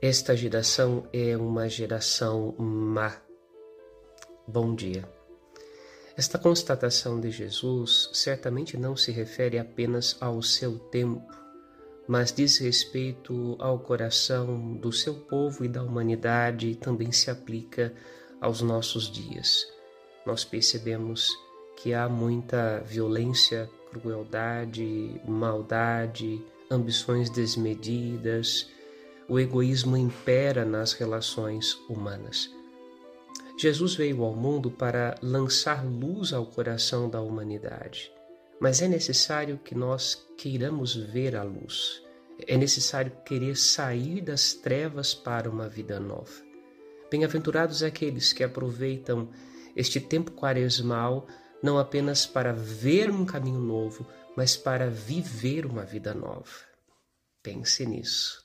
Esta geração é uma geração má. Bom dia. Esta constatação de Jesus certamente não se refere apenas ao seu tempo, mas diz respeito ao coração do seu povo e da humanidade e também se aplica aos nossos dias. Nós percebemos que há muita violência, crueldade, maldade, ambições desmedidas, o egoísmo impera nas relações humanas. Jesus veio ao mundo para lançar luz ao coração da humanidade, mas é necessário que nós queiramos ver a luz. É necessário querer sair das trevas para uma vida nova. Bem-aventurados aqueles que aproveitam este tempo quaresmal não apenas para ver um caminho novo, mas para viver uma vida nova. Pense nisso.